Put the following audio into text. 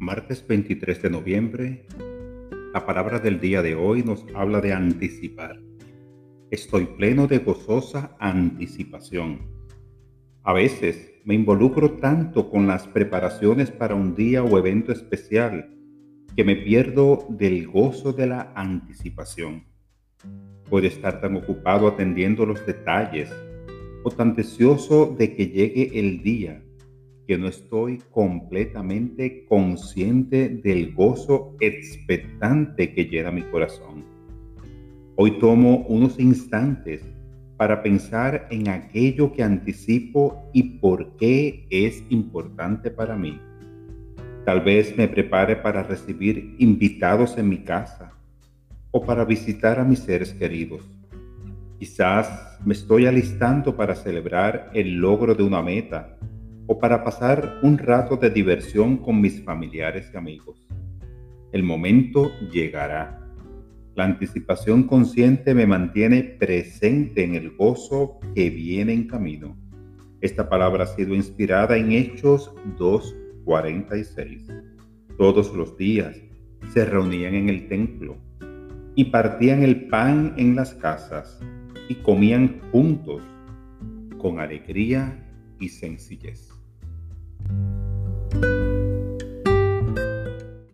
Martes 23 de noviembre, la palabra del día de hoy nos habla de anticipar. Estoy pleno de gozosa anticipación. A veces me involucro tanto con las preparaciones para un día o evento especial que me pierdo del gozo de la anticipación. Puedo estar tan ocupado atendiendo los detalles o tan deseoso de que llegue el día que no estoy completamente consciente del gozo expectante que llena mi corazón. Hoy tomo unos instantes para pensar en aquello que anticipo y por qué es importante para mí. Tal vez me prepare para recibir invitados en mi casa o para visitar a mis seres queridos. Quizás me estoy alistando para celebrar el logro de una meta o para pasar un rato de diversión con mis familiares y amigos. El momento llegará. La anticipación consciente me mantiene presente en el gozo que viene en camino. Esta palabra ha sido inspirada en Hechos 2.46. Todos los días se reunían en el templo y partían el pan en las casas y comían juntos con alegría y sencillez.